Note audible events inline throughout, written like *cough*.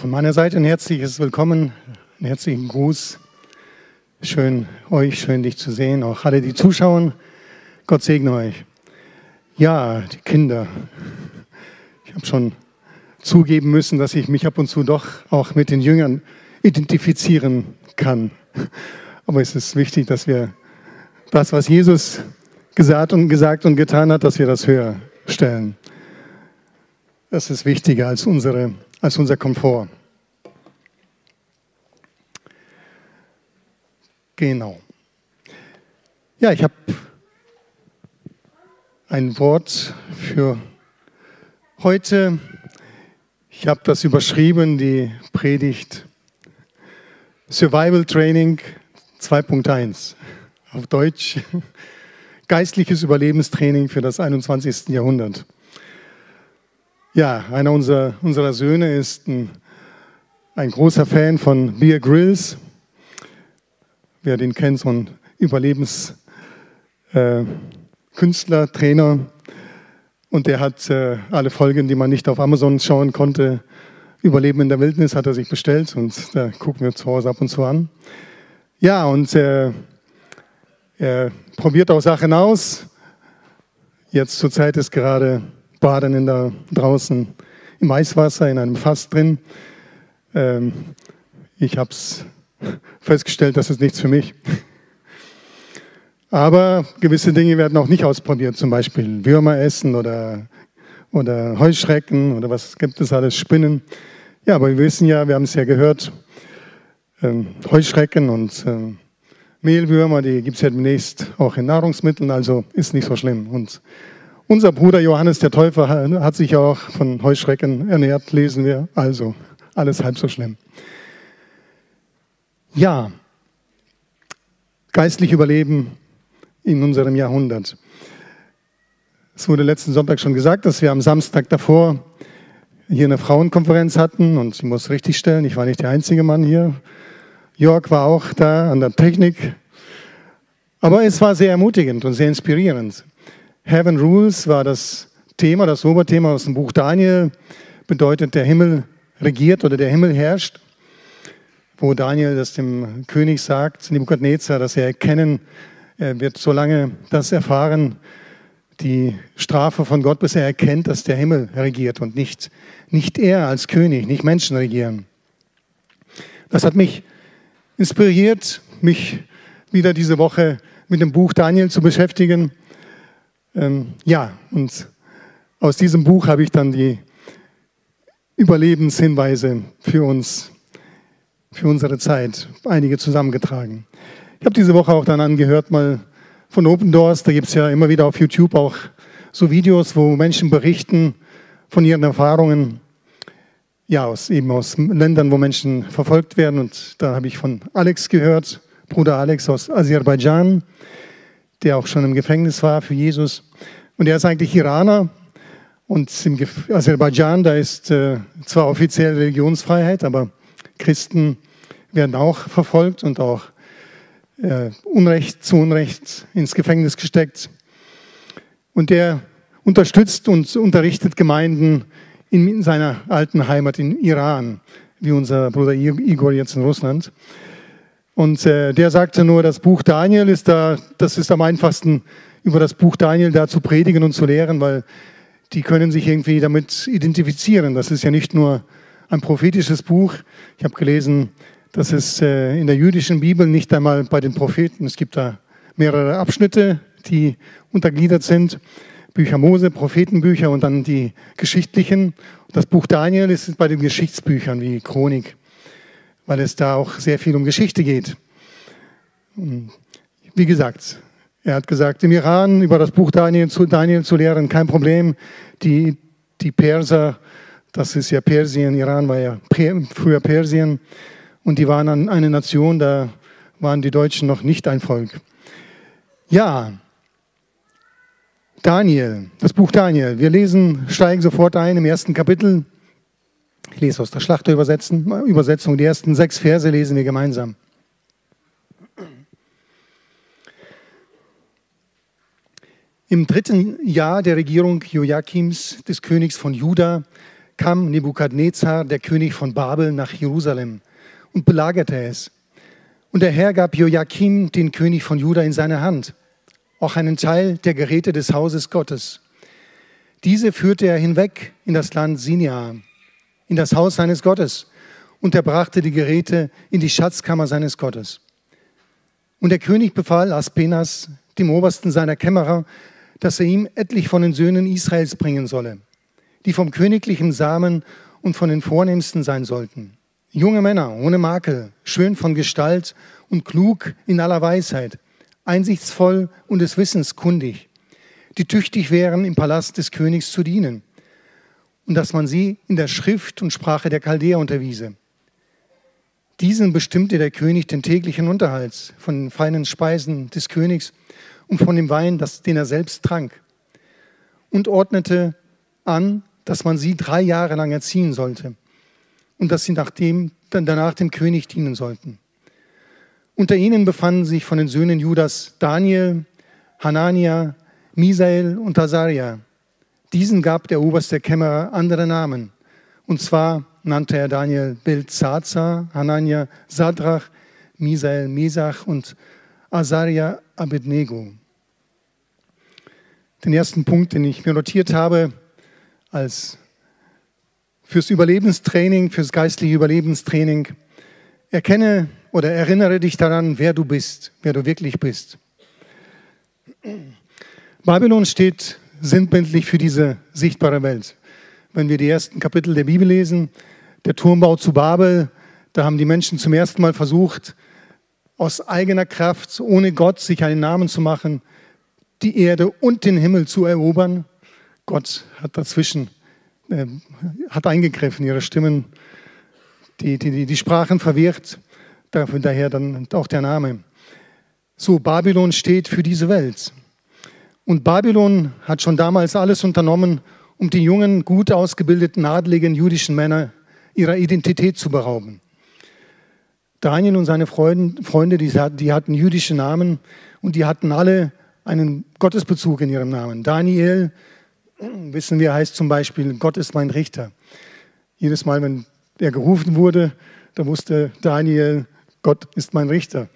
von meiner Seite ein herzliches Willkommen, einen herzlichen Gruß. Schön euch, schön dich zu sehen, auch alle, die zuschauen. Gott segne euch. Ja, die Kinder. Ich habe schon zugeben müssen, dass ich mich ab und zu doch auch mit den Jüngern identifizieren kann. Aber es ist wichtig, dass wir das, was Jesus gesagt und, gesagt und getan hat, dass wir das höher stellen. Das ist wichtiger als, unsere, als unser Komfort. Genau. Ja, ich habe ein Wort für heute. Ich habe das überschrieben, die Predigt Survival Training 2.1 auf Deutsch. Geistliches Überlebenstraining für das 21. Jahrhundert. Ja, einer unserer, unserer Söhne ist ein, ein großer Fan von Beer Grills wer den kennt, so ein Überlebenskünstler, äh, Trainer. Und der hat äh, alle Folgen, die man nicht auf Amazon schauen konnte, Überleben in der Wildnis, hat er sich bestellt und da gucken wir zu Hause ab und zu an. Ja, und äh, er probiert auch Sachen aus. Jetzt zur Zeit ist gerade Baden in der, draußen im Eiswasser in einem Fass drin. Ähm, ich habe es festgestellt, das ist nichts für mich. Aber gewisse Dinge werden auch nicht ausprobiert, zum Beispiel Würmer essen oder, oder Heuschrecken oder was gibt es alles, Spinnen. Ja, aber wir wissen ja, wir haben es ja gehört, äh, Heuschrecken und äh, Mehlwürmer, die gibt es ja demnächst auch in Nahrungsmitteln, also ist nicht so schlimm. Und unser Bruder Johannes der Täufer hat sich auch von Heuschrecken ernährt, lesen wir, also alles halb so schlimm. Ja, geistlich überleben in unserem Jahrhundert. Es wurde letzten Sonntag schon gesagt, dass wir am Samstag davor hier eine Frauenkonferenz hatten und ich muss richtig stellen, ich war nicht der einzige Mann hier. Jörg war auch da an der Technik. Aber es war sehr ermutigend und sehr inspirierend. Heaven Rules war das Thema, das Oberthema aus dem Buch Daniel, bedeutet, der Himmel regiert oder der Himmel herrscht wo Daniel das dem König sagt, Nebukadnezar, dass er erkennen, er wird so lange das erfahren, die Strafe von Gott, bis er erkennt, dass der Himmel regiert und nicht, nicht er als König, nicht Menschen regieren. Das hat mich inspiriert, mich wieder diese Woche mit dem Buch Daniel zu beschäftigen. Ähm, ja, und aus diesem Buch habe ich dann die Überlebenshinweise für uns für unsere Zeit, einige zusammengetragen. Ich habe diese Woche auch dann angehört, mal von Open Doors, da gibt es ja immer wieder auf YouTube auch so Videos, wo Menschen berichten von ihren Erfahrungen, ja, aus, eben aus Ländern, wo Menschen verfolgt werden. Und da habe ich von Alex gehört, Bruder Alex aus Aserbaidschan, der auch schon im Gefängnis war für Jesus. Und er ist eigentlich Iraner. Und im Aserbaidschan, da ist äh, zwar offiziell Religionsfreiheit, aber Christen werden auch verfolgt und auch äh, Unrecht zu Unrecht ins Gefängnis gesteckt. Und der unterstützt und unterrichtet Gemeinden in seiner alten Heimat in Iran, wie unser Bruder Igor jetzt in Russland. Und äh, der sagte nur, das Buch Daniel ist da, das ist am einfachsten, über das Buch Daniel da zu predigen und zu lehren, weil die können sich irgendwie damit identifizieren. Das ist ja nicht nur ein prophetisches Buch. Ich habe gelesen, dass es äh, in der jüdischen Bibel nicht einmal bei den Propheten, es gibt da mehrere Abschnitte, die untergliedert sind. Bücher Mose, Prophetenbücher und dann die geschichtlichen. Das Buch Daniel ist bei den Geschichtsbüchern wie Chronik, weil es da auch sehr viel um Geschichte geht. Wie gesagt, er hat gesagt, im Iran über das Buch Daniel zu, Daniel zu lehren, kein Problem. Die, die Perser das ist ja Persien, Iran war ja früher Persien. Und die waren eine Nation, da waren die Deutschen noch nicht ein Volk. Ja, Daniel, das Buch Daniel. Wir lesen, steigen sofort ein im ersten Kapitel. Ich lese aus der Schlachterübersetzung. Die ersten sechs Verse lesen wir gemeinsam. Im dritten Jahr der Regierung Joachims, des Königs von Juda, kam Nebukadnezar, der König von Babel, nach Jerusalem und belagerte es. Und der Herr gab Joachim, den König von Juda, in seine Hand, auch einen Teil der Geräte des Hauses Gottes. Diese führte er hinweg in das Land Sinia, in das Haus seines Gottes, und er brachte die Geräte in die Schatzkammer seines Gottes. Und der König befahl Aspenas, dem Obersten seiner Kämmerer, dass er ihm etlich von den Söhnen Israels bringen solle, die vom königlichen Samen und von den Vornehmsten sein sollten. Junge Männer ohne Makel, schön von Gestalt und klug in aller Weisheit, einsichtsvoll und des Wissens kundig, die tüchtig wären, im Palast des Königs zu dienen, und dass man sie in der Schrift und Sprache der Chaldäer unterwiese. Diesen bestimmte der König den täglichen Unterhalt von den feinen Speisen des Königs und von dem Wein, das, den er selbst trank, und ordnete an, dass man sie drei Jahre lang erziehen sollte und dass sie nachdem, dann danach dem König dienen sollten. Unter ihnen befanden sich von den Söhnen Judas Daniel, Hanania, Misael und Azaria. Diesen gab der oberste Kämmerer andere Namen. Und zwar nannte er Daniel Belzazar, Hanania Sadrach, Misael Mesach und Azaria Abednego. Den ersten Punkt, den ich mir notiert habe, als fürs Überlebenstraining, fürs geistliche Überlebenstraining. Erkenne oder erinnere dich daran, wer du bist, wer du wirklich bist. Babylon steht sinnbildlich für diese sichtbare Welt. Wenn wir die ersten Kapitel der Bibel lesen, der Turmbau zu Babel, da haben die Menschen zum ersten Mal versucht, aus eigener Kraft, ohne Gott, sich einen Namen zu machen, die Erde und den Himmel zu erobern. Gott hat dazwischen äh, hat eingegriffen, ihre Stimmen, die, die, die Sprachen verwirrt, daher dann auch der Name. So, Babylon steht für diese Welt. Und Babylon hat schon damals alles unternommen, um die jungen, gut ausgebildeten, adligen jüdischen Männer ihrer Identität zu berauben. Daniel und seine Freunde, die hatten jüdische Namen und die hatten alle einen Gottesbezug in ihrem Namen. Daniel *clears throat* wissen wir, heißt zum Beispiel, Gott ist mein Richter. Jedes Mal, wenn er gerufen wurde, da wusste Daniel, Gott ist mein Richter.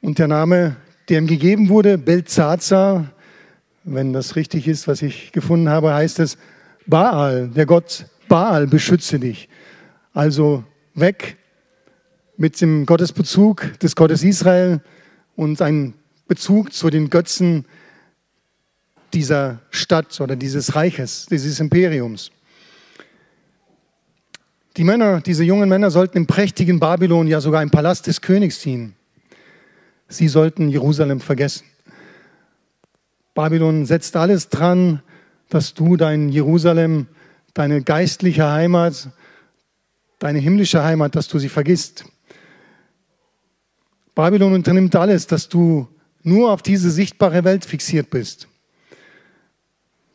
Und der Name, der ihm gegeben wurde, Belzazar, wenn das richtig ist, was ich gefunden habe, heißt es Baal, der Gott Baal beschütze dich. Also weg mit dem Gottesbezug des Gottes Israel und ein Bezug zu den Götzen dieser Stadt oder dieses Reiches, dieses Imperiums. Die Männer, diese jungen Männer sollten im prächtigen Babylon ja sogar im Palast des Königs ziehen. Sie sollten Jerusalem vergessen. Babylon setzt alles dran, dass du dein Jerusalem, deine geistliche Heimat, deine himmlische Heimat, dass du sie vergisst. Babylon unternimmt alles, dass du nur auf diese sichtbare Welt fixiert bist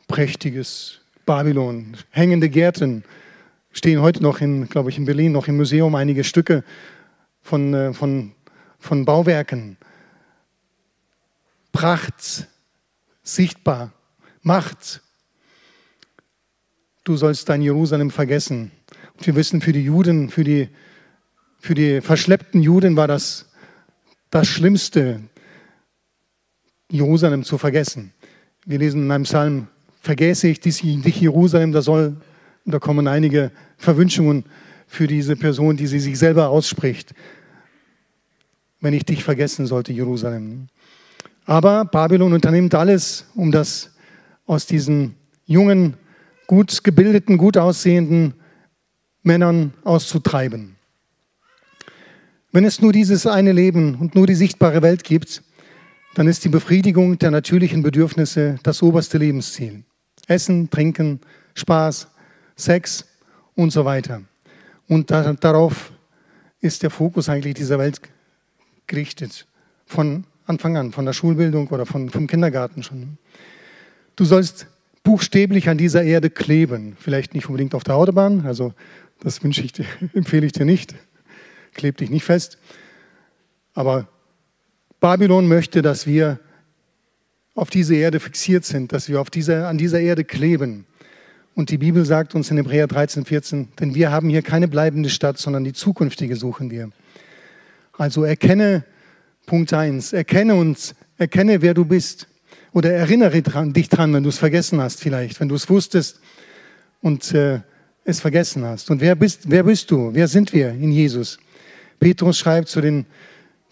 prächtiges Babylon, hängende Gärten. Stehen heute noch in, glaube ich, in Berlin noch im Museum einige Stücke von, äh, von, von Bauwerken. Pracht, sichtbar, Macht. Du sollst dein Jerusalem vergessen. Und wir wissen, für die Juden, für die, für die verschleppten Juden war das das Schlimmste, Jerusalem zu vergessen. Wir lesen in einem Psalm vergesse ich dich Jerusalem, da soll, da kommen einige Verwünschungen für diese Person, die sie sich selber ausspricht, wenn ich dich vergessen sollte, Jerusalem. Aber Babylon unternimmt alles, um das aus diesen jungen, gut gebildeten, gut aussehenden Männern auszutreiben. Wenn es nur dieses eine Leben und nur die sichtbare Welt gibt, dann ist die Befriedigung der natürlichen Bedürfnisse das oberste Lebensziel. Essen, Trinken, Spaß, Sex und so weiter. Und da, darauf ist der Fokus eigentlich dieser Welt gerichtet. Von Anfang an, von der Schulbildung oder von, vom Kindergarten schon. Du sollst buchstäblich an dieser Erde kleben. Vielleicht nicht unbedingt auf der Autobahn, also das wünsche ich dir, *laughs* empfehle ich dir nicht. Kleb dich nicht fest. Aber Babylon möchte, dass wir auf diese Erde fixiert sind, dass wir auf dieser, an dieser Erde kleben. Und die Bibel sagt uns in Hebräer 13, 14, denn wir haben hier keine bleibende Stadt, sondern die zukünftige suchen wir. Also erkenne Punkt 1, erkenne uns, erkenne, wer du bist. Oder erinnere dran, dich dran, wenn du es vergessen hast vielleicht, wenn du es wusstest und äh, es vergessen hast. Und wer bist, wer bist du? Wer sind wir in Jesus? Petrus schreibt zu den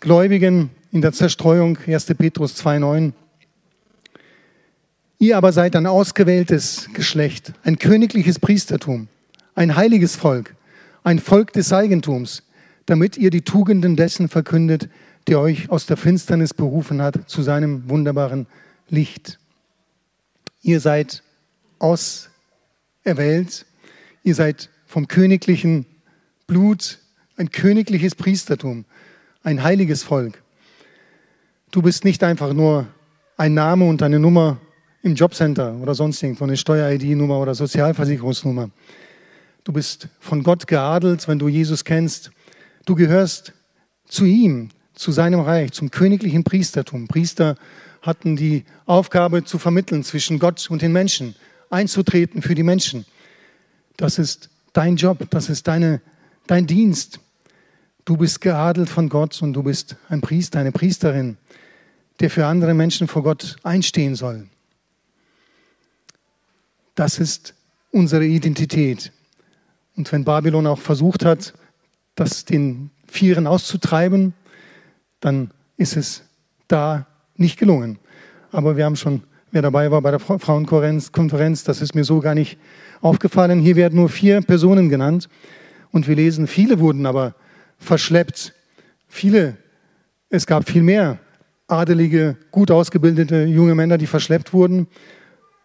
Gläubigen in der Zerstreuung, 1. Petrus 2,9. Ihr aber seid ein ausgewähltes Geschlecht, ein königliches Priestertum, ein heiliges Volk, ein Volk des Eigentums, damit ihr die Tugenden dessen verkündet, der euch aus der Finsternis berufen hat zu seinem wunderbaren Licht. Ihr seid auserwählt, ihr seid vom königlichen Blut, ein königliches Priestertum, ein heiliges Volk. Du bist nicht einfach nur ein Name und eine Nummer im Jobcenter oder sonst irgendwo, eine Steuer-ID-Nummer oder Sozialversicherungsnummer. Du bist von Gott geadelt, wenn du Jesus kennst. Du gehörst zu ihm, zu seinem Reich, zum königlichen Priestertum. Priester hatten die Aufgabe zu vermitteln zwischen Gott und den Menschen, einzutreten für die Menschen. Das ist dein Job, das ist deine, dein Dienst. Du bist geadelt von Gott und du bist ein Priester, eine Priesterin, der für andere Menschen vor Gott einstehen soll. Das ist unsere Identität. Und wenn Babylon auch versucht hat, das den Vieren auszutreiben, dann ist es da nicht gelungen. Aber wir haben schon, wer dabei war bei der Frauenkonferenz, das ist mir so gar nicht aufgefallen. Hier werden nur vier Personen genannt. Und wir lesen, viele wurden aber verschleppt. Viele, es gab viel mehr adelige, gut ausgebildete junge Männer, die verschleppt wurden.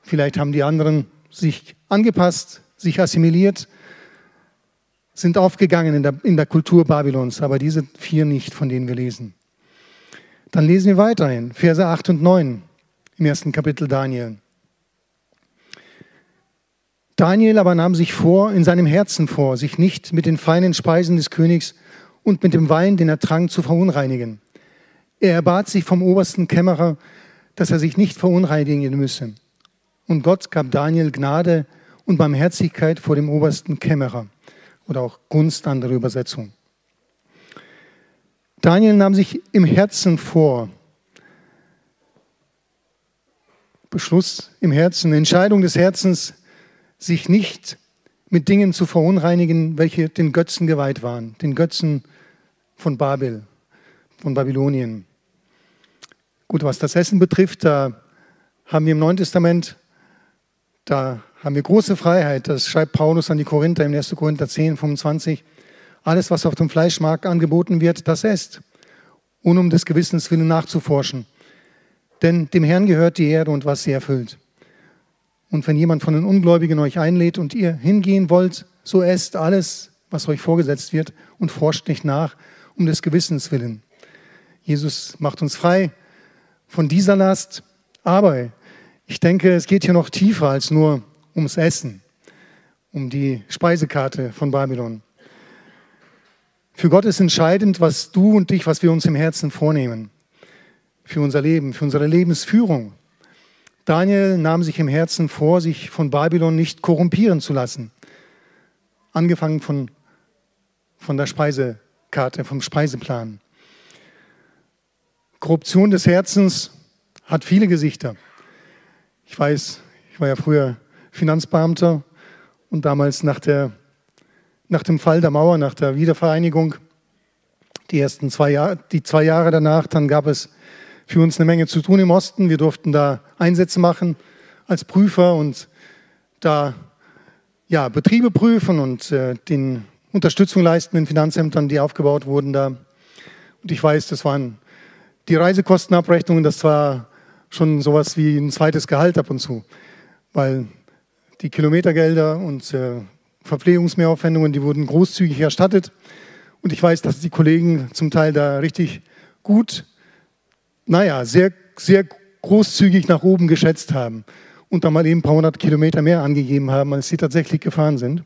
Vielleicht haben die anderen sich angepasst, sich assimiliert, sind aufgegangen in der, in der Kultur Babylons, aber diese vier nicht, von denen wir lesen. Dann lesen wir weiterhin, Verse 8 und 9 im ersten Kapitel Daniel. Daniel aber nahm sich vor, in seinem Herzen vor, sich nicht mit den feinen Speisen des Königs und mit dem Wein, den er trank, zu verunreinigen. Er erbat sich vom obersten Kämmerer, dass er sich nicht verunreinigen müsse. Und Gott gab Daniel Gnade und Barmherzigkeit vor dem obersten Kämmerer oder auch Gunst, andere Übersetzung. Daniel nahm sich im Herzen vor, Beschluss im Herzen, Entscheidung des Herzens, sich nicht mit Dingen zu verunreinigen, welche den Götzen geweiht waren, den Götzen von Babel, von Babylonien. Gut, was das Essen betrifft, da haben wir im Neuen Testament da haben wir große Freiheit. Das schreibt Paulus an die Korinther im 1. Korinther 10, 25. Alles, was auf dem Fleischmarkt angeboten wird, das esst, ohne um des Gewissens willen nachzuforschen. Denn dem Herrn gehört die Erde und was sie erfüllt. Und wenn jemand von den Ungläubigen euch einlädt und ihr hingehen wollt, so esst alles, was euch vorgesetzt wird und forscht nicht nach, um des Gewissens willen. Jesus macht uns frei von dieser Last, aber ich denke, es geht hier noch tiefer als nur ums Essen, um die Speisekarte von Babylon. Für Gott ist entscheidend, was du und ich, was wir uns im Herzen vornehmen. Für unser Leben, für unsere Lebensführung. Daniel nahm sich im Herzen vor, sich von Babylon nicht korrumpieren zu lassen. Angefangen von, von der Speisekarte, vom Speiseplan. Korruption des Herzens hat viele Gesichter. Ich weiß, ich war ja früher Finanzbeamter und damals nach, der, nach dem Fall der Mauer, nach der Wiedervereinigung, die ersten zwei Jahre, die zwei Jahre danach, dann gab es für uns eine Menge zu tun im Osten. Wir durften da Einsätze machen als Prüfer und da ja, Betriebe prüfen und äh, den Unterstützung leisten in Finanzämtern, die aufgebaut wurden da. Und ich weiß, das waren die Reisekostenabrechnungen, das war schon sowas wie ein zweites Gehalt ab und zu, weil die Kilometergelder und äh, Verpflegungsmehraufwendungen, die wurden großzügig erstattet. Und ich weiß, dass die Kollegen zum Teil da richtig gut, naja, sehr, sehr großzügig nach oben geschätzt haben und da mal eben ein paar hundert Kilometer mehr angegeben haben, als sie tatsächlich gefahren sind.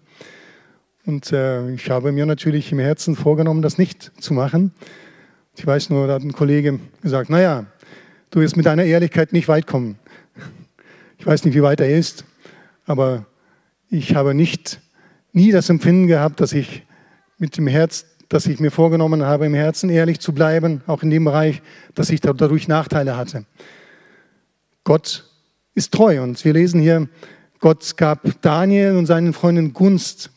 Und äh, ich habe mir natürlich im Herzen vorgenommen, das nicht zu machen. Ich weiß nur, da hat ein Kollege gesagt, naja, du wirst mit deiner Ehrlichkeit nicht weit kommen. Ich weiß nicht, wie weit er ist, aber Ich habe nicht, nie das Empfinden gehabt, dass ich mit dem Herz, dass ich mir vorgenommen habe, im Herzen ehrlich zu bleiben, auch in dem Bereich, dass ich dadurch Nachteile hatte. Gott ist treu und wir lesen hier, Gott gab Daniel und seinen Freunden Gunst.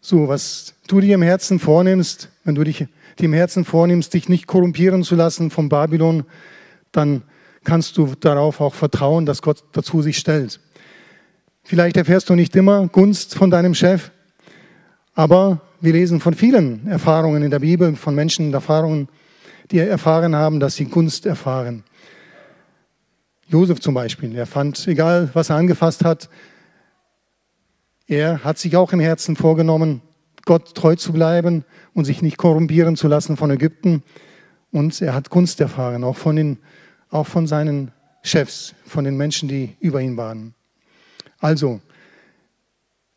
So, was du dir im Herzen vornimmst, wenn du dich dir im Herzen vornimmst, dich nicht korrumpieren zu lassen vom Babylon, dann kannst du darauf auch vertrauen, dass Gott dazu sich stellt. Vielleicht erfährst du nicht immer Gunst von deinem Chef, aber wir lesen von vielen Erfahrungen in der Bibel, von Menschen Erfahrungen, die erfahren haben, dass sie Gunst erfahren. Josef zum Beispiel, er fand, egal was er angefasst hat, er hat sich auch im Herzen vorgenommen, Gott treu zu bleiben und sich nicht korrumpieren zu lassen von Ägypten. Und er hat Gunst erfahren, auch von, den, auch von seinen Chefs, von den Menschen, die über ihn waren. Also,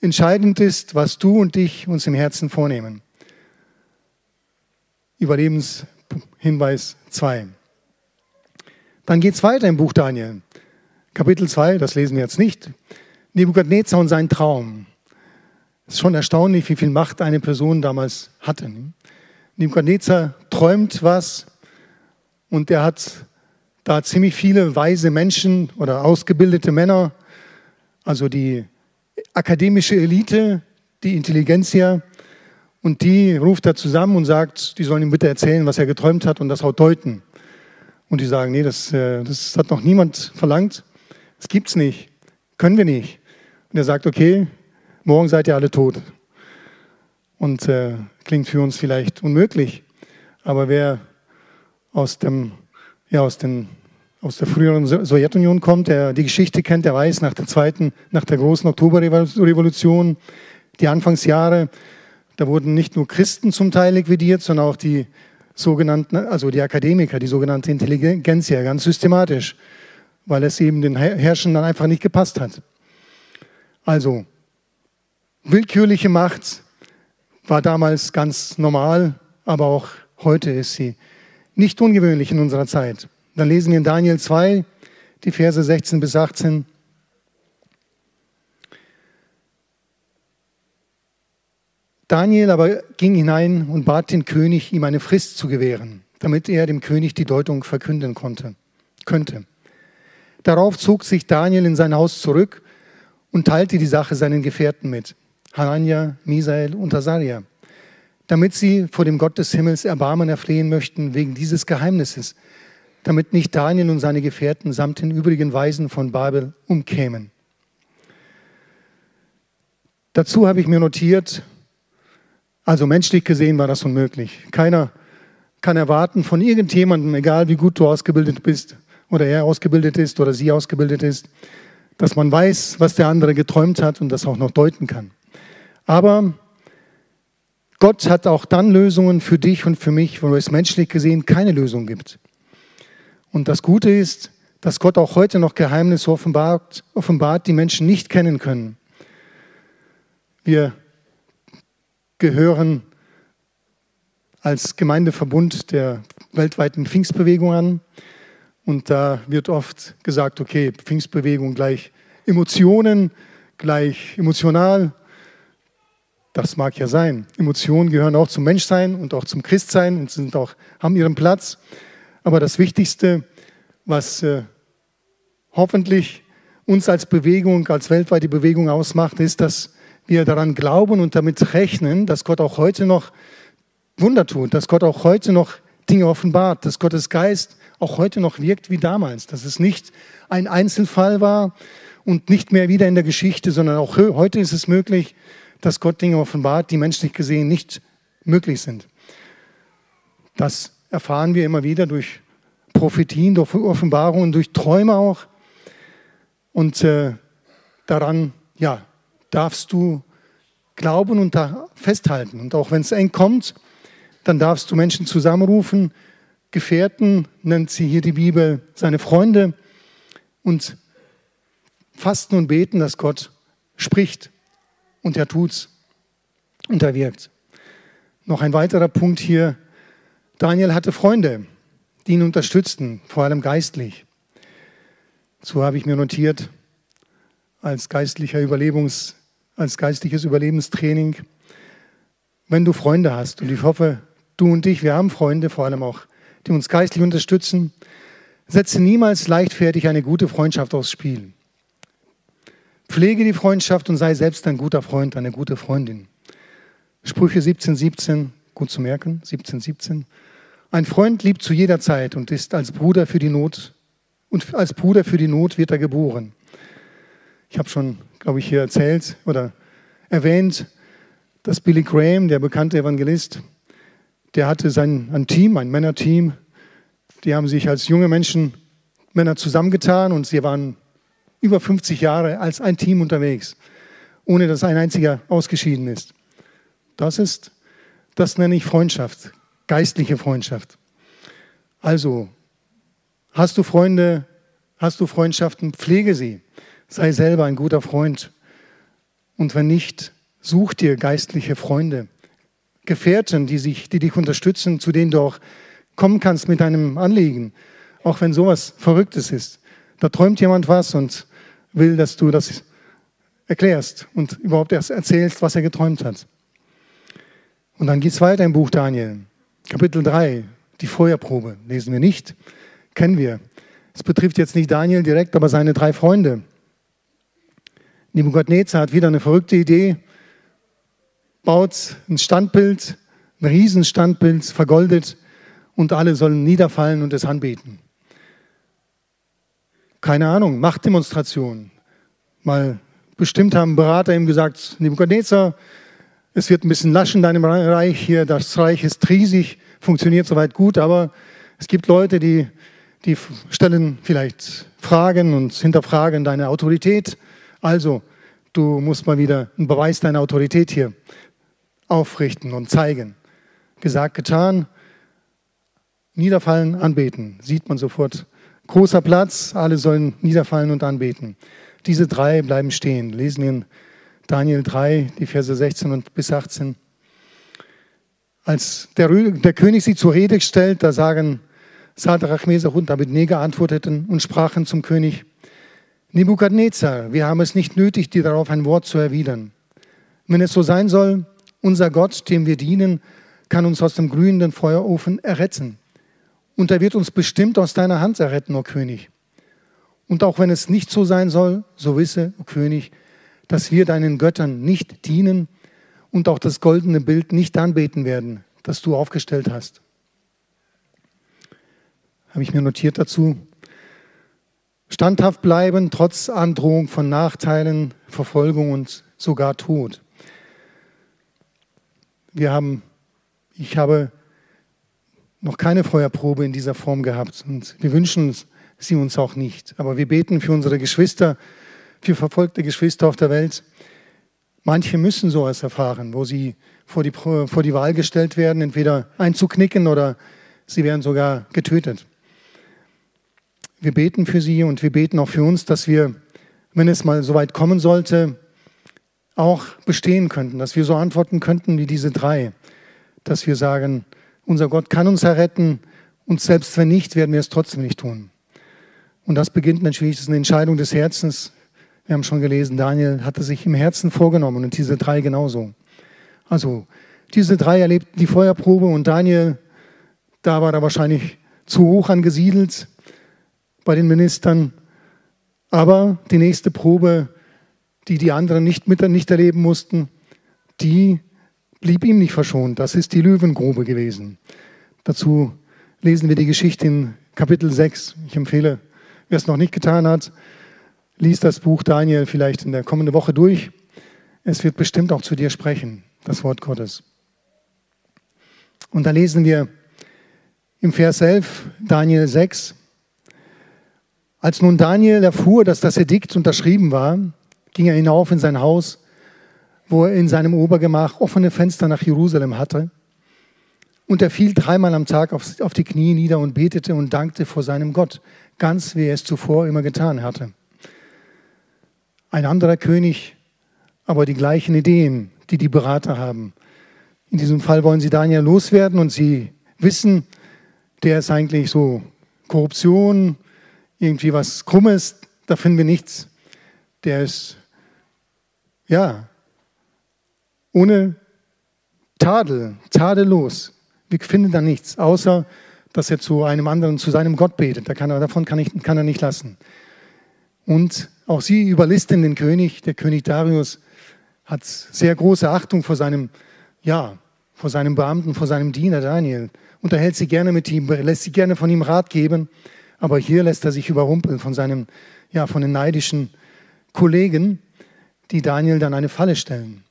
entscheidend ist, was du und ich uns im Herzen vornehmen. Überlebenshinweis 2. Dann geht es weiter im Buch Daniel. Kapitel 2, das lesen wir jetzt nicht. Nebukadnezar und sein Traum. Es ist schon erstaunlich, wie viel Macht eine Person damals hatte. Nebukadnezar träumt was und er hat da ziemlich viele weise Menschen oder ausgebildete Männer, also die akademische Elite, die Intelligenzia, und die ruft er zusammen und sagt, die sollen ihm bitte erzählen, was er geträumt hat und das auch deuten. Und die sagen, nee, das, äh, das hat noch niemand verlangt, das gibt's nicht, können wir nicht. Und er sagt, okay, morgen seid ihr alle tot. Und äh, klingt für uns vielleicht unmöglich, aber wer aus, dem, ja, aus, den, aus der früheren Sowjetunion kommt, der die Geschichte kennt, der weiß, nach der zweiten, nach der großen Oktoberrevolution, die Anfangsjahre, da wurden nicht nur Christen zum Teil liquidiert, sondern auch die sogenannten, also die Akademiker, die sogenannte Intelligenz, ja, ganz systematisch, weil es eben den Herrschern dann einfach nicht gepasst hat. Also, willkürliche Macht war damals ganz normal, aber auch heute ist sie nicht ungewöhnlich in unserer Zeit. Dann lesen wir in Daniel 2, die Verse 16 bis 18. Daniel aber ging hinein und bat den König, ihm eine Frist zu gewähren, damit er dem König die Deutung verkünden konnte, könnte. Darauf zog sich Daniel in sein Haus zurück und teilte die Sache seinen Gefährten mit, Hanania, Misael und Asaria, damit sie vor dem Gott des Himmels Erbarmen erflehen möchten wegen dieses Geheimnisses, damit nicht Daniel und seine Gefährten samt den übrigen Weisen von Babel umkämen. Dazu habe ich mir notiert, also menschlich gesehen war das unmöglich. Keiner kann erwarten von irgendjemandem, egal wie gut du ausgebildet bist oder er ausgebildet ist oder sie ausgebildet ist, dass man weiß, was der andere geträumt hat und das auch noch deuten kann. Aber Gott hat auch dann Lösungen für dich und für mich, wo es menschlich gesehen keine Lösung gibt. Und das Gute ist, dass Gott auch heute noch Geheimnisse offenbart, offenbart, die Menschen nicht kennen können. Wir gehören als Gemeindeverbund der weltweiten Pfingstbewegung an. Und da wird oft gesagt, okay, Pfingstbewegung gleich Emotionen, gleich emotional. Das mag ja sein. Emotionen gehören auch zum Menschsein und auch zum Christsein und sind auch, haben ihren Platz. Aber das Wichtigste, was äh, hoffentlich uns als Bewegung, als weltweite Bewegung ausmacht, ist, dass wir daran glauben und damit rechnen, dass Gott auch heute noch Wunder tut, dass Gott auch heute noch Dinge offenbart, dass Gottes Geist auch heute noch wirkt wie damals, dass es nicht ein Einzelfall war und nicht mehr wieder in der Geschichte, sondern auch heute ist es möglich, dass Gott Dinge offenbart, die menschlich gesehen nicht möglich sind. Das erfahren wir immer wieder durch Prophetien, durch Offenbarungen, durch Träume auch. Und äh, daran, ja, darfst du glauben und da festhalten. Und auch wenn es eng kommt, dann darfst du Menschen zusammenrufen, Gefährten, nennt sie hier die Bibel, seine Freunde und fasten und beten, dass Gott spricht und er tut's und er wirkt. Noch ein weiterer Punkt hier. Daniel hatte Freunde, die ihn unterstützten, vor allem geistlich. So habe ich mir notiert, als geistlicher Überlebungs, als geistliches Überlebenstraining. Wenn du Freunde hast, und ich hoffe, du und ich, wir haben Freunde, vor allem auch, die uns geistlich unterstützen, setze niemals leichtfertig eine gute Freundschaft aufs Spiel. Pflege die Freundschaft und sei selbst ein guter Freund, eine gute Freundin. Sprüche 17, 17, gut zu merken, 17, 17. Ein Freund liebt zu jeder Zeit und ist als Bruder für die Not und als Bruder für die Not wird er geboren. Ich habe schon, glaube ich, hier erzählt oder erwähnt, dass Billy Graham, der bekannte Evangelist, der hatte sein ein Team, ein Männerteam. Die haben sich als junge Menschen, Männer zusammengetan und sie waren über 50 Jahre als ein Team unterwegs, ohne dass ein einziger ausgeschieden ist. Das ist, das nenne ich Freundschaft, geistliche Freundschaft. Also, hast du Freunde, hast du Freundschaften, pflege sie. Sei selber ein guter Freund. Und wenn nicht, such dir geistliche Freunde, Gefährten, die, sich, die dich unterstützen, zu denen du auch kommen kannst mit deinem Anliegen, auch wenn sowas Verrücktes ist. Da träumt jemand was und will, dass du das erklärst und überhaupt erst erzählst, was er geträumt hat. Und dann geht es weiter im Buch Daniel. Kapitel 3, die Feuerprobe. Lesen wir nicht, kennen wir. Es betrifft jetzt nicht Daniel direkt, aber seine drei Freunde. Nebuchadnezzar hat wieder eine verrückte Idee, baut ein Standbild, ein Riesenstandbild, vergoldet und alle sollen niederfallen und es anbeten. Keine Ahnung, Machtdemonstration. Mal bestimmt haben Berater ihm gesagt, Nebuchadnezzar, es wird ein bisschen lasch in deinem Reich hier, das Reich ist riesig, funktioniert soweit gut, aber es gibt Leute, die, die stellen vielleicht Fragen und hinterfragen deine Autorität. Also, du musst mal wieder einen Beweis deiner Autorität hier aufrichten und zeigen. Gesagt, getan, niederfallen, anbeten. Sieht man sofort. Großer Platz, alle sollen niederfallen und anbeten. Diese drei bleiben stehen. Lesen in Daniel 3, die Verse 16 und bis 18. Als der, der König sie zur Rede stellt, da sagen Sadrach, Mesach und Abednego antworteten und sprachen zum König, Nebukadnezar, wir haben es nicht nötig, dir darauf ein Wort zu erwidern. Wenn es so sein soll, unser Gott, dem wir dienen, kann uns aus dem glühenden Feuerofen erretten. Und er wird uns bestimmt aus deiner Hand erretten, o König. Und auch wenn es nicht so sein soll, so wisse, o König, dass wir deinen Göttern nicht dienen und auch das goldene Bild nicht anbeten werden, das du aufgestellt hast. Habe ich mir notiert dazu. Standhaft bleiben trotz Androhung von Nachteilen, Verfolgung und sogar Tod. Wir haben, ich habe noch keine Feuerprobe in dieser Form gehabt und wir wünschen sie uns auch nicht. Aber wir beten für unsere Geschwister, für verfolgte Geschwister auf der Welt. Manche müssen sowas erfahren, wo sie vor die, vor die Wahl gestellt werden, entweder einzuknicken oder sie werden sogar getötet. Wir beten für sie und wir beten auch für uns, dass wir, wenn es mal so weit kommen sollte, auch bestehen könnten, dass wir so antworten könnten wie diese drei, dass wir sagen, unser Gott kann uns erretten und selbst wenn nicht, werden wir es trotzdem nicht tun. Und das beginnt natürlich, das ist eine Entscheidung des Herzens, wir haben schon gelesen, Daniel hatte sich im Herzen vorgenommen und diese drei genauso. Also diese drei erlebten die Feuerprobe und Daniel, da war er wahrscheinlich zu hoch angesiedelt bei den Ministern. Aber die nächste Probe, die die anderen nicht, mit, nicht erleben mussten, die blieb ihm nicht verschont. Das ist die Löwengrube gewesen. Dazu lesen wir die Geschichte in Kapitel 6. Ich empfehle, wer es noch nicht getan hat, Lies das Buch Daniel vielleicht in der kommenden Woche durch. Es wird bestimmt auch zu dir sprechen, das Wort Gottes. Und da lesen wir im Vers 11, Daniel 6, als nun Daniel erfuhr, dass das Edikt unterschrieben war, ging er hinauf in sein Haus, wo er in seinem Obergemach offene Fenster nach Jerusalem hatte. Und er fiel dreimal am Tag auf, auf die Knie nieder und betete und dankte vor seinem Gott, ganz wie er es zuvor immer getan hatte ein anderer König, aber die gleichen Ideen, die die Berater haben. In diesem Fall wollen sie Daniel loswerden und sie wissen, der ist eigentlich so Korruption, irgendwie was Krummes, da finden wir nichts. Der ist, ja, ohne Tadel, tadellos. Wir finden da nichts, außer dass er zu einem anderen, zu seinem Gott betet. Da kann er, davon kann, ich, kann er nicht lassen. Und auch sie überlisten den König. Der König Darius hat sehr große Achtung vor seinem, ja, vor seinem Beamten, vor seinem Diener Daniel. Unterhält sie gerne mit ihm, lässt sie gerne von ihm Rat geben. Aber hier lässt er sich überrumpeln von seinem, ja, von den neidischen Kollegen, die Daniel dann eine Falle stellen.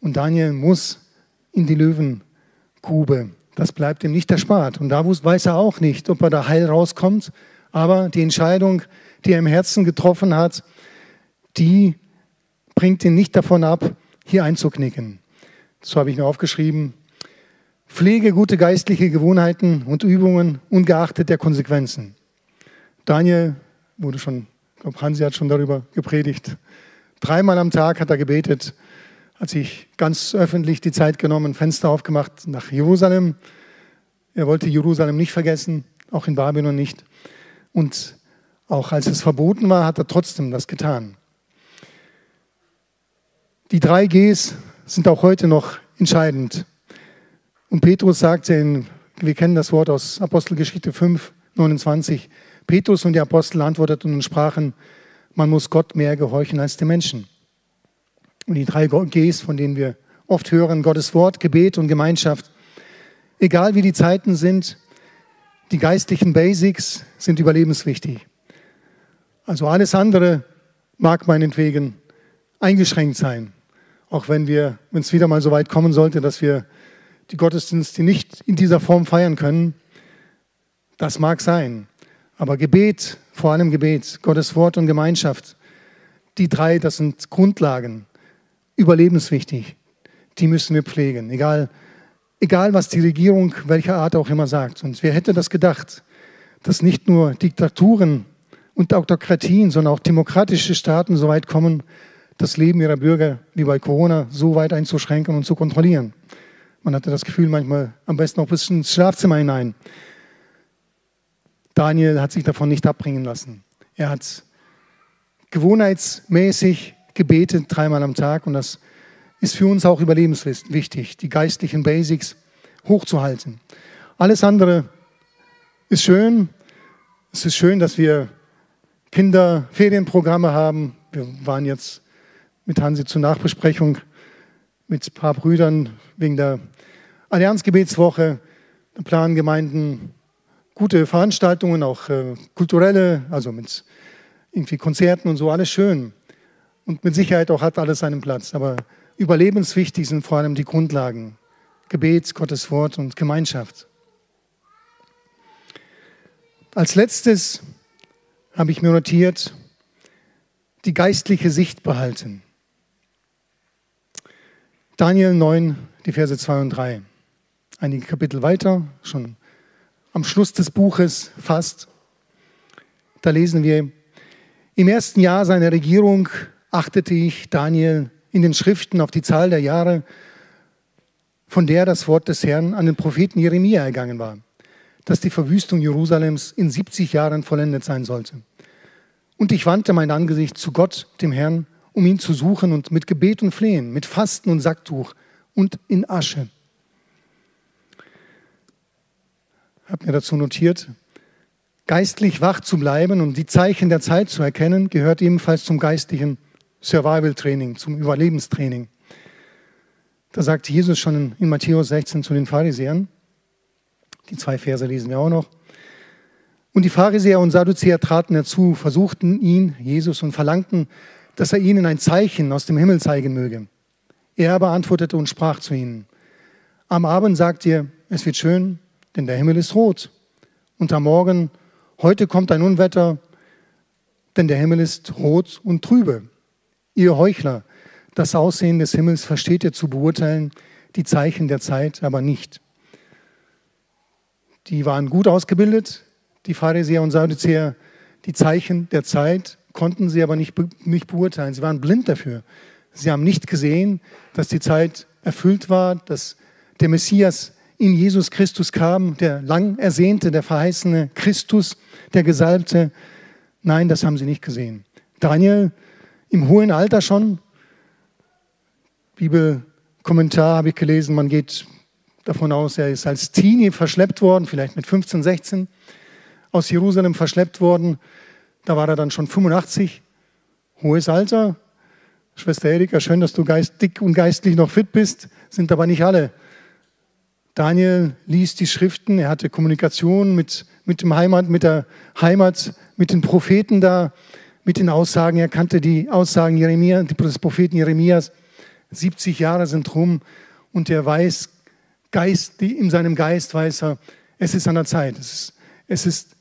Und Daniel muss in die Löwengrube. Das bleibt ihm nicht erspart. Und da weiß er auch nicht, ob er da heil rauskommt. Aber die Entscheidung, die er im Herzen getroffen hat, die bringt ihn nicht davon ab, hier einzuknicken. So habe ich mir aufgeschrieben. Pflege gute geistliche Gewohnheiten und Übungen ungeachtet der Konsequenzen. Daniel wurde schon, ich glaube, Hansi hat schon darüber gepredigt. Dreimal am Tag hat er gebetet, hat sich ganz öffentlich die Zeit genommen, Fenster aufgemacht nach Jerusalem. Er wollte Jerusalem nicht vergessen, auch in Babylon nicht. Und auch als es verboten war, hat er trotzdem das getan. Die drei Gs sind auch heute noch entscheidend. Und Petrus sagte, in, wir kennen das Wort aus Apostelgeschichte 5, 29, Petrus und die Apostel antworteten und sprachen, man muss Gott mehr gehorchen als den Menschen. Und die drei Gs, von denen wir oft hören, Gottes Wort, Gebet und Gemeinschaft. Egal wie die Zeiten sind, die geistlichen Basics sind überlebenswichtig. Also alles andere mag meinetwegen eingeschränkt sein. Auch wenn wir, wenn es wieder mal so weit kommen sollte, dass wir die Gottesdienste nicht in dieser Form feiern können, das mag sein. Aber Gebet, vor allem Gebet, Gottes Wort und Gemeinschaft, die drei, das sind Grundlagen überlebenswichtig. Die müssen wir pflegen, egal, egal was die Regierung welcher Art auch immer sagt. Und wer hätte das gedacht, dass nicht nur Diktaturen und Autokratien, sondern auch demokratische Staaten so weit kommen, das Leben ihrer Bürger wie bei Corona so weit einzuschränken und zu kontrollieren. Man hatte das Gefühl manchmal am besten auch bis ins Schlafzimmer hinein. Daniel hat sich davon nicht abbringen lassen. Er hat gewohnheitsmäßig gebetet dreimal am Tag und das ist für uns auch überlebenswichtig, die geistlichen Basics hochzuhalten. Alles andere ist schön. Es ist schön, dass wir Kinderferienprogramme haben. Wir waren jetzt mit Hansi zur Nachbesprechung mit ein paar Brüdern wegen der Allianzgebetswoche. Planen Gemeinden gute Veranstaltungen, auch äh, kulturelle, also mit irgendwie Konzerten und so, alles schön. Und mit Sicherheit auch hat alles seinen Platz. Aber überlebenswichtig sind vor allem die Grundlagen. Gebet, Gottes Wort und Gemeinschaft. Als letztes habe ich mir notiert, die geistliche Sicht behalten. Daniel 9, die Verse 2 und 3. Einige Kapitel weiter, schon am Schluss des Buches fast. Da lesen wir, im ersten Jahr seiner Regierung achtete ich, Daniel, in den Schriften auf die Zahl der Jahre, von der das Wort des Herrn an den Propheten Jeremia ergangen war, dass die Verwüstung Jerusalems in 70 Jahren vollendet sein sollte. Und ich wandte mein Angesicht zu Gott, dem Herrn, um ihn zu suchen und mit Gebet und Flehen, mit Fasten und Sacktuch und in Asche. Habe mir dazu notiert, geistlich wach zu bleiben und die Zeichen der Zeit zu erkennen, gehört ebenfalls zum geistlichen Survival-Training, zum Überlebenstraining. Da sagt Jesus schon in Matthäus 16 zu den Pharisäern, die zwei Verse lesen wir auch noch, und die Pharisäer und Sadduzäer traten herzu, versuchten ihn, Jesus, und verlangten, dass er ihnen ein Zeichen aus dem Himmel zeigen möge. Er aber antwortete und sprach zu ihnen, am Abend sagt ihr, es wird schön, denn der Himmel ist rot. Und am Morgen, heute kommt ein Unwetter, denn der Himmel ist rot und trübe. Ihr Heuchler, das Aussehen des Himmels versteht ihr zu beurteilen, die Zeichen der Zeit aber nicht. Die waren gut ausgebildet, die Pharisäer und Sadduzäer, die Zeichen der Zeit konnten sie aber nicht, nicht beurteilen. Sie waren blind dafür. Sie haben nicht gesehen, dass die Zeit erfüllt war, dass der Messias in Jesus Christus kam, der lang ersehnte, der verheißene Christus, der Gesalbte. Nein, das haben sie nicht gesehen. Daniel im hohen Alter schon. Die Bibel Kommentar habe ich gelesen, man geht davon aus, er ist als Teenie verschleppt worden, vielleicht mit 15, 16, aus Jerusalem verschleppt worden. Da war er dann schon 85, hohes Alter. Schwester Erika, schön, dass du geistig und geistlich noch fit bist, sind aber nicht alle. Daniel liest die Schriften, er hatte Kommunikation mit, mit, dem Heimat, mit der Heimat, mit den Propheten da, mit den Aussagen. Er kannte die Aussagen Jeremia, des Propheten Jeremias. 70 Jahre sind rum und er weiß, Geist, in seinem Geist weiß er, es ist an der Zeit. Es ist, es ist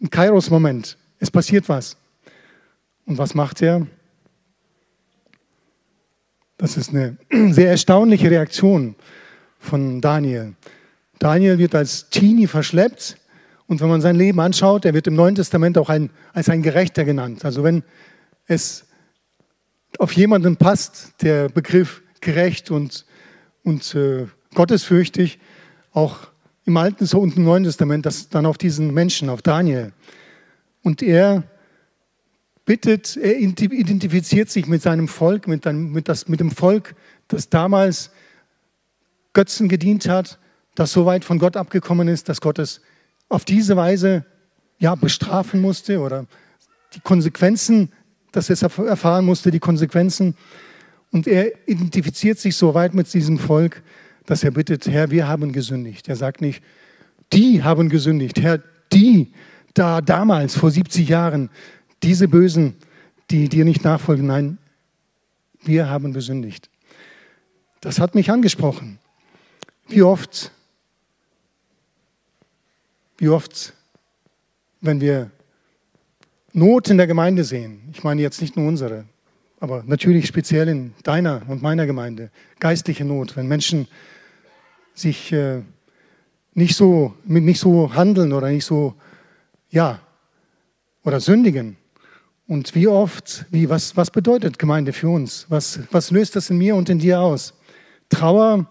ein Kairos-Moment. Es passiert was. Und was macht er? Das ist eine *clears throat* sehr erstaunliche Reaktion von Daniel. Daniel wird als Teenie verschleppt und wenn man sein Leben anschaut, er wird im Neuen Testament auch ein, als ein Gerechter genannt. Also wenn es auf jemanden passt, der Begriff gerecht und, und äh, gottesfürchtig, auch im Alten und im Neuen Testament, das dann auf diesen Menschen, auf Daniel. Und er bittet, er identifiziert sich mit seinem Volk, mit, einem, mit, das, mit dem Volk, das damals Götzen gedient hat, das so weit von Gott abgekommen ist, dass Gott es auf diese Weise ja, bestrafen musste oder die Konsequenzen, dass es erfahren musste, die Konsequenzen. Und er identifiziert sich so weit mit diesem Volk, dass er bittet, Herr, wir haben gesündigt. Er sagt nicht, die haben gesündigt. Herr, die da damals, vor 70 Jahren, diese Bösen, die dir nicht nachfolgen. Nein, wir haben gesündigt. Das hat mich angesprochen. Wie oft wie oft, wenn wir Not in der Gemeinde sehen, ich meine jetzt nicht nur unsere, aber natürlich speziell in deiner und meiner Gemeinde, geistliche Not, wenn Menschen sich äh, nicht, so, nicht so handeln oder nicht so, ja, oder sündigen. Und wie oft, wie, was, was bedeutet Gemeinde für uns? Was, was löst das in mir und in dir aus? Trauer,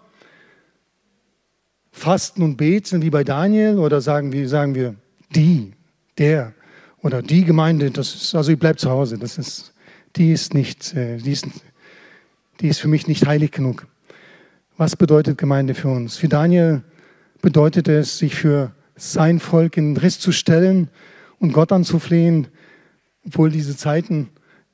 Fasten und Beten wie bei Daniel oder sagen wir, sagen wir die, der oder die Gemeinde, das ist, also ich bleibe zu Hause, das ist, die ist nicht, äh, die ist, die ist für mich nicht heilig genug. Was bedeutet Gemeinde für uns? Für Daniel bedeutet es, sich für sein Volk in den Riss zu stellen und Gott anzuflehen, obwohl diese Zeiten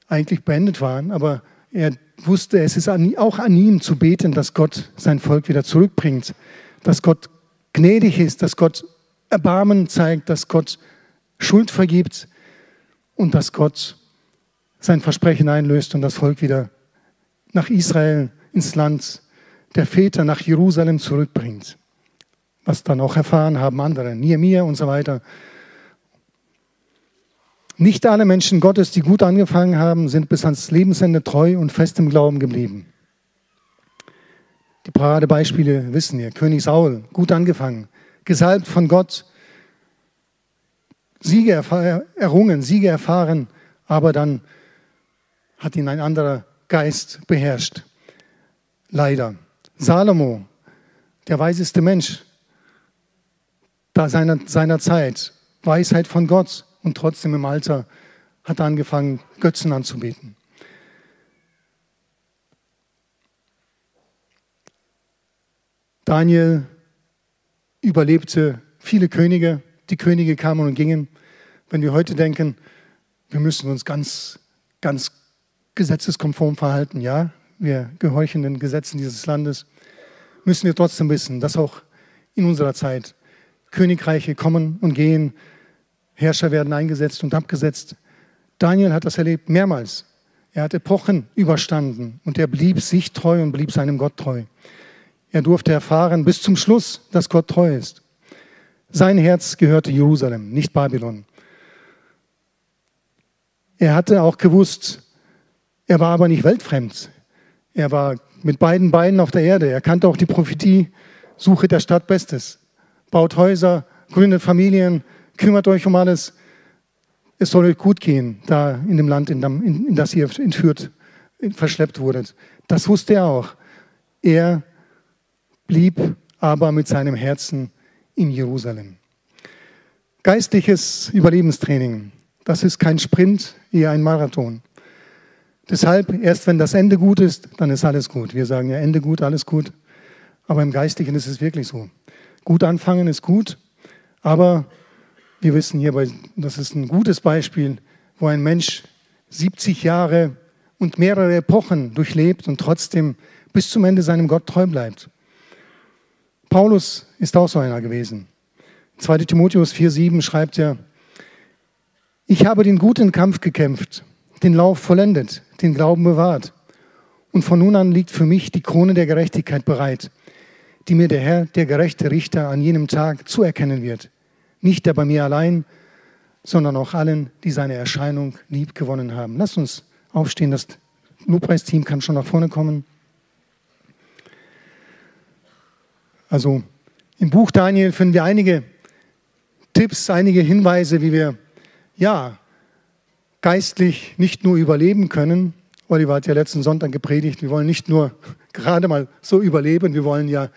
eigentlich beendet waren. Aber er wusste, es ist auch an ihm zu beten, dass Gott sein Volk wieder zurückbringt dass Gott gnädig ist, dass Gott Erbarmen zeigt, dass Gott Schuld vergibt und dass Gott sein Versprechen einlöst und das Volk wieder nach Israel, ins Land der Väter, nach Jerusalem zurückbringt. Was dann auch erfahren haben andere, Nehemiah und so weiter. Nicht alle Menschen Gottes, die gut angefangen haben, sind bis ans Lebensende treu und fest im Glauben geblieben. Die Paradebeispiele wissen wir. König Saul, gut angefangen, gesalbt von Gott, Siege errungen, Siege erfahren, aber dann hat ihn ein anderer Geist beherrscht. Leider. Salomo, der weiseste Mensch da seiner, seiner Zeit, Weisheit von Gott und trotzdem im Alter hat er angefangen, Götzen anzubeten. Daniel überlebte viele Könige. Die Könige kamen und gingen. Wenn wir heute denken, wir müssen uns ganz, ganz gesetzeskonform verhalten, ja, wir gehorchen den Gesetzen dieses Landes, müssen wir trotzdem wissen, dass auch in unserer Zeit Königreiche kommen und gehen, Herrscher werden eingesetzt und abgesetzt. Daniel hat das erlebt mehrmals. Er hat Epochen überstanden und er blieb sich treu und blieb seinem Gott treu. Er durfte erfahren bis zum Schluss, dass Gott treu ist. Sein Herz gehörte Jerusalem, nicht Babylon. Er hatte auch gewusst, er war aber nicht weltfremd. Er war mit beiden Beinen auf der Erde. Er kannte auch die Prophetie, suche der Stadt Bestes. Baut Häuser, gründet Familien, kümmert euch um alles. Es soll euch gut gehen, da in dem Land, in, das ihr entführt, verschleppt wurdet. Das wusste er auch. Er blieb aber mit seinem Herzen in Jerusalem. Geistliches Überlebenstraining, das ist kein Sprint, eher ein Marathon. Deshalb, erst wenn das Ende gut ist, dann ist alles gut. Wir sagen ja Ende gut, alles gut. Aber im Geistlichen ist es wirklich so. Gut anfangen ist gut, aber wir wissen hierbei, das ist ein gutes Beispiel, wo ein Mensch 70 Jahre und mehrere Epochen durchlebt und trotzdem bis zum Ende seinem Gott treu bleibt. Paulus ist auch so einer gewesen. 2 Timotheus 4,7 schreibt er, ich habe den guten Kampf gekämpft, den Lauf vollendet, den Glauben bewahrt. Und von nun an liegt für mich die Krone der Gerechtigkeit bereit, die mir der Herr, der gerechte Richter, an jenem Tag zuerkennen wird. Nicht der bei mir allein, sondern auch allen, die seine Erscheinung lieb gewonnen haben. Lasst uns aufstehen, das Lobpreisteam kann schon nach vorne kommen. Also im Buch Daniel finden wir einige Tipps, einige Hinweise, wie wir ja geistlich nicht nur überleben können. Oliver hat ja letzten Sonntag gepredigt, wir wollen nicht nur *laughs* gerade mal so überleben, wir wollen ja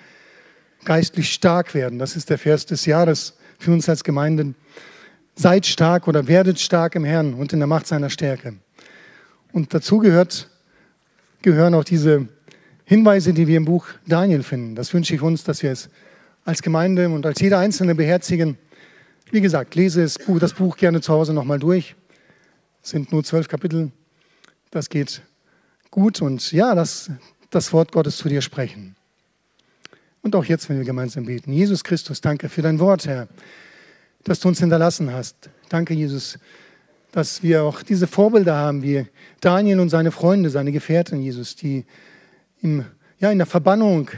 geistlich stark werden. Das ist der Vers des Jahres für uns als Gemeinden. Seid stark oder werdet stark im Herrn und in der Macht seiner Stärke. Und dazu gehört, gehören auch diese Hinweise, die wir im Buch Daniel finden. Das wünsche ich uns, dass wir es als Gemeinde und als jeder Einzelne beherzigen. Wie gesagt, lese das Buch, das Buch gerne zu Hause nochmal durch. Es sind nur zwölf Kapitel. Das geht gut und ja, lass das Wort Gottes zu dir sprechen. Und auch jetzt, wenn wir gemeinsam beten. Jesus Christus, danke für dein Wort, Herr, dass du uns hinterlassen hast. Danke, Jesus, dass wir auch diese Vorbilder haben, wie Daniel und seine Freunde, seine Gefährten, Jesus, die im, ja, in der Verbannung,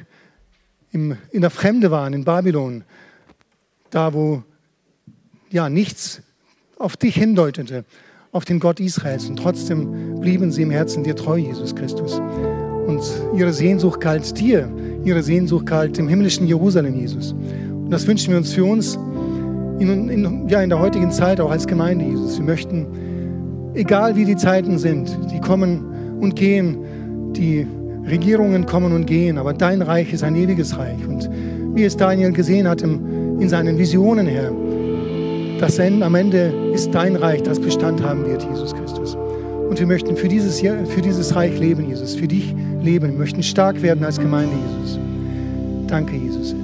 im, in der Fremde waren, in Babylon, da wo ja, nichts auf dich hindeutete, auf den Gott Israels. Und trotzdem blieben sie im Herzen dir treu, Jesus Christus. Und ihre Sehnsucht galt dir, ihre Sehnsucht galt dem himmlischen Jerusalem, Jesus. Und das wünschen wir uns für uns in, in, ja, in der heutigen Zeit auch als Gemeinde, Jesus. Wir möchten, egal wie die Zeiten sind, die kommen und gehen, die Regierungen kommen und gehen, aber dein Reich ist ein ewiges Reich. Und wie es Daniel gesehen hat im, in seinen Visionen, Herr, das Ende, am Ende ist dein Reich, das Bestand haben wird, Jesus. Und wir möchten für dieses, für dieses Reich leben, Jesus, für dich leben. Wir möchten stark werden als Gemeinde, Jesus. Danke, Jesus.